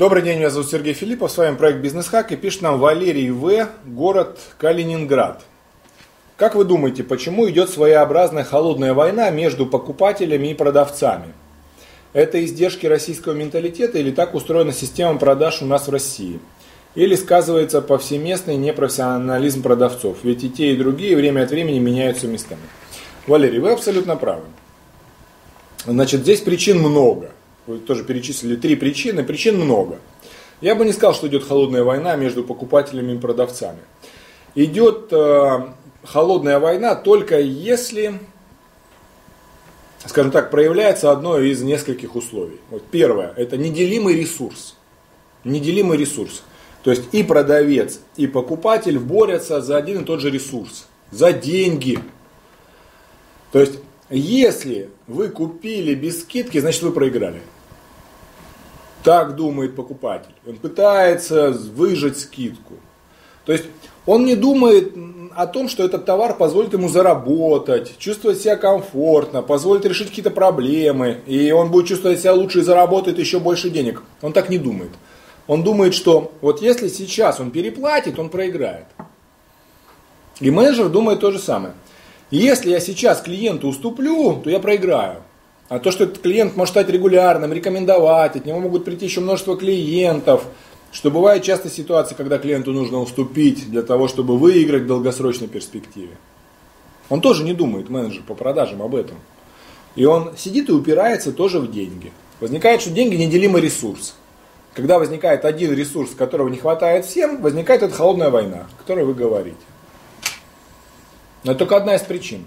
Добрый день, меня зовут Сергей Филиппов, с вами проект Бизнес Хак и пишет нам Валерий В, город Калининград. Как вы думаете, почему идет своеобразная холодная война между покупателями и продавцами? Это издержки российского менталитета или так устроена система продаж у нас в России? Или сказывается повсеместный непрофессионализм продавцов? Ведь и те, и другие время от времени меняются местами. Валерий, вы абсолютно правы. Значит, здесь причин много вы тоже перечислили три причины, причин много. Я бы не сказал, что идет холодная война между покупателями и продавцами. Идет э, холодная война только если, скажем так, проявляется одно из нескольких условий. Вот первое, это неделимый ресурс. Неделимый ресурс. То есть и продавец, и покупатель борются за один и тот же ресурс, за деньги. То есть, если вы купили без скидки, значит вы проиграли. Так думает покупатель. Он пытается выжать скидку. То есть он не думает о том, что этот товар позволит ему заработать, чувствовать себя комфортно, позволит решить какие-то проблемы, и он будет чувствовать себя лучше и заработает еще больше денег. Он так не думает. Он думает, что вот если сейчас он переплатит, он проиграет. И менеджер думает то же самое. Если я сейчас клиенту уступлю, то я проиграю. А то, что этот клиент может стать регулярным, рекомендовать, от него могут прийти еще множество клиентов, что бывает часто ситуации, когда клиенту нужно уступить для того, чтобы выиграть в долгосрочной перспективе. Он тоже не думает, менеджер по продажам, об этом. И он сидит и упирается тоже в деньги. Возникает, что деньги неделимый ресурс. Когда возникает один ресурс, которого не хватает всем, возникает эта холодная война, о которой вы говорите. Но это только одна из причин.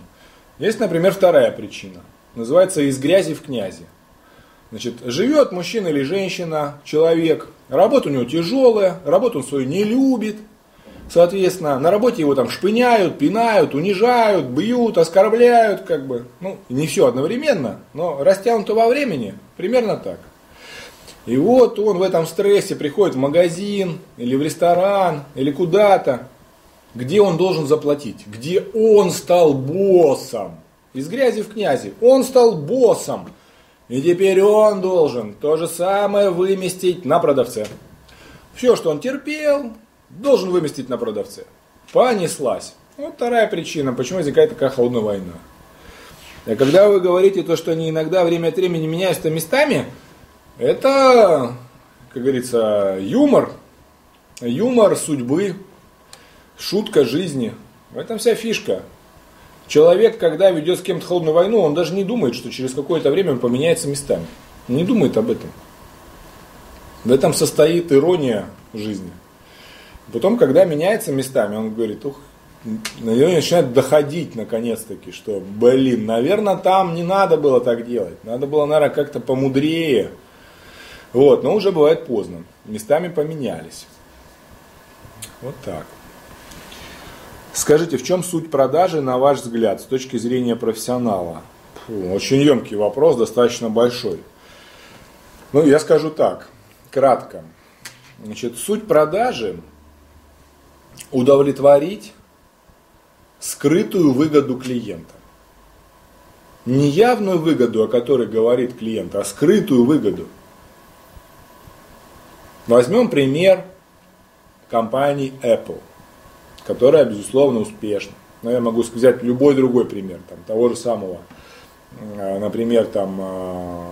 Есть, например, вторая причина – называется «Из грязи в князи». Значит, живет мужчина или женщина, человек, работа у него тяжелая, работу он свою не любит, соответственно, на работе его там шпыняют, пинают, унижают, бьют, оскорбляют, как бы, ну, не все одновременно, но растянуто во времени, примерно так. И вот он в этом стрессе приходит в магазин, или в ресторан, или куда-то, где он должен заплатить, где он стал боссом из грязи в князи. Он стал боссом. И теперь он должен то же самое выместить на продавце. Все, что он терпел, должен выместить на продавце. Понеслась. Вот вторая причина, почему возникает такая холодная война. И когда вы говорите то, что они иногда время от времени меняются местами, это, как говорится, юмор. Юмор судьбы, шутка жизни. В этом вся фишка. Человек, когда ведет с кем-то холодную войну, он даже не думает, что через какое-то время он поменяется местами. Не думает об этом. В этом состоит ирония жизни. Потом, когда меняется местами, он говорит, ух, наверное, начинает доходить наконец-таки, что, блин, наверное, там не надо было так делать. Надо было, наверное, как-то помудрее. Вот, но уже бывает поздно. Местами поменялись. Вот так. Скажите, в чем суть продажи, на ваш взгляд, с точки зрения профессионала? Фу, очень емкий вопрос, достаточно большой. Ну, я скажу так, кратко. Значит, суть продажи – удовлетворить скрытую выгоду клиента. Не явную выгоду, о которой говорит клиент, а скрытую выгоду. Возьмем пример компании Apple – которая, безусловно, успешна. Но я могу взять любой другой пример, там, того же самого, э, например, там, э,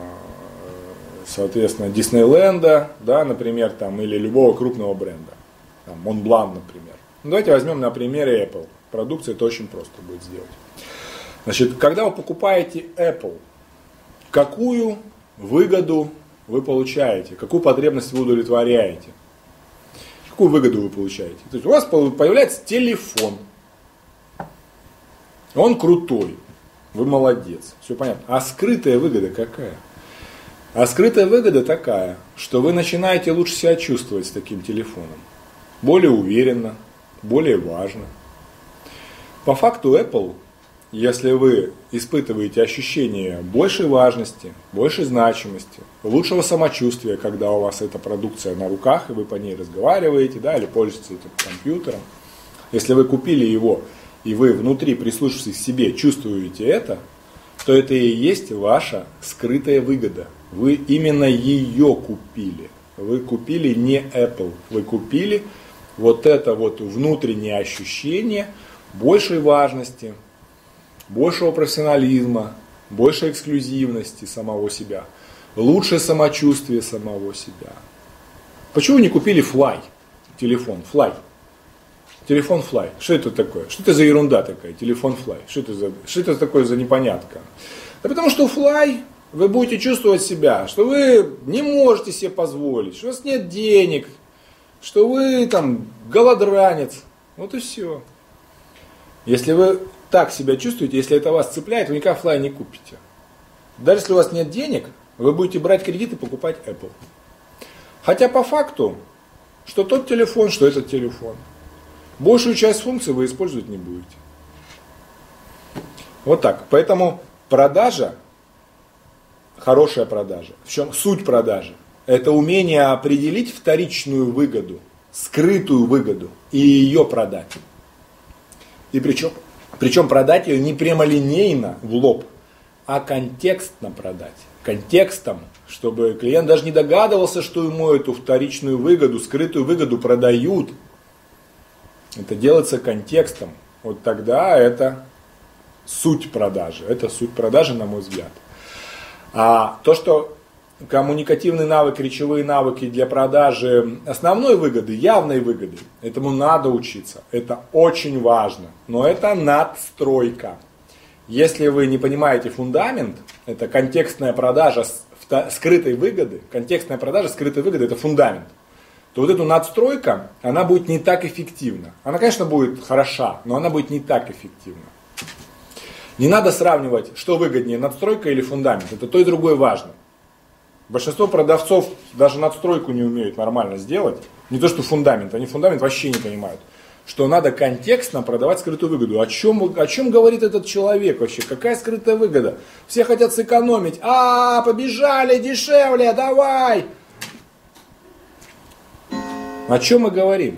соответственно, Диснейленда, да, например, там, или любого крупного бренда, там, Montblanc, например. Ну, давайте возьмем на примере Apple. Продукция это очень просто будет сделать. Значит, когда вы покупаете Apple, какую выгоду вы получаете, какую потребность вы удовлетворяете? Какую выгоду вы получаете? То есть у вас появляется телефон. Он крутой. Вы молодец. Все понятно. А скрытая выгода какая? А скрытая выгода такая, что вы начинаете лучше себя чувствовать с таким телефоном. Более уверенно, более важно. По факту Apple если вы испытываете ощущение большей важности, большей значимости, лучшего самочувствия, когда у вас эта продукция на руках, и вы по ней разговариваете, да, или пользуетесь этим компьютером, если вы купили его, и вы внутри, прислушиваясь к себе, чувствуете это, то это и есть ваша скрытая выгода. Вы именно ее купили. вы купили не Apple, вы купили вот это вот внутреннее ощущение большей важности, большего профессионализма, большей эксклюзивности самого себя, лучшее самочувствие самого себя. Почему не купили Fly, телефон, Fly? Телефон Fly. Что это такое? Что это за ерунда такая? Телефон Fly. Что это, за, что это такое за непонятка? Да потому что Fly вы будете чувствовать себя, что вы не можете себе позволить, что у вас нет денег, что вы там голодранец. Вот и все. Если вы так себя чувствуете, если это вас цепляет, вы никак флай не купите. Даже если у вас нет денег, вы будете брать кредит и покупать Apple. Хотя по факту, что тот телефон, что этот телефон. Большую часть функций вы использовать не будете. Вот так. Поэтому продажа, хорошая продажа. В чем суть продажи? Это умение определить вторичную выгоду, скрытую выгоду и ее продать. И причем, причем продать ее не прямолинейно в лоб, а контекстно продать. Контекстом, чтобы клиент даже не догадывался, что ему эту вторичную выгоду, скрытую выгоду продают. Это делается контекстом. Вот тогда это суть продажи. Это суть продажи, на мой взгляд. А то, что коммуникативные навыки, речевые навыки для продажи основной выгоды, явной выгоды. Этому надо учиться. Это очень важно. Но это надстройка. Если вы не понимаете фундамент, это контекстная продажа скрытой выгоды, контекстная продажа скрытой выгоды это фундамент, то вот эта надстройка, она будет не так эффективна. Она, конечно, будет хороша, но она будет не так эффективна. Не надо сравнивать, что выгоднее, надстройка или фундамент. Это то и другое важно. Большинство продавцов даже надстройку не умеют нормально сделать. Не то, что фундамент, они фундамент вообще не понимают. Что надо контекстно продавать скрытую выгоду. О чем, о чем говорит этот человек вообще? Какая скрытая выгода? Все хотят сэкономить. А, побежали, дешевле, давай. О чем мы говорим?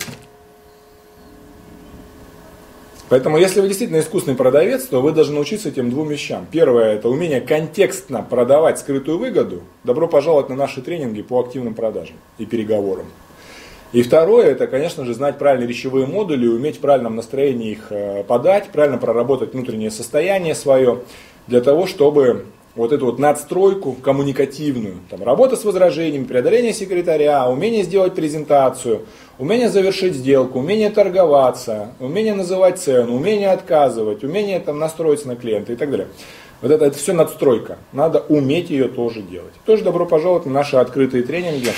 Поэтому, если вы действительно искусный продавец, то вы должны научиться этим двум вещам. Первое – это умение контекстно продавать скрытую выгоду. Добро пожаловать на наши тренинги по активным продажам и переговорам. И второе – это, конечно же, знать правильные речевые модули, уметь в правильном настроении их э, подать, правильно проработать внутреннее состояние свое, для того, чтобы вот эту вот надстройку коммуникативную, там, работа с возражениями, преодоление секретаря, умение сделать презентацию, умение завершить сделку, умение торговаться, умение называть цену, умение отказывать, умение там, настроиться на клиента и так далее. Вот это, это все надстройка. Надо уметь ее тоже делать. Тоже добро пожаловать на наши открытые тренинги.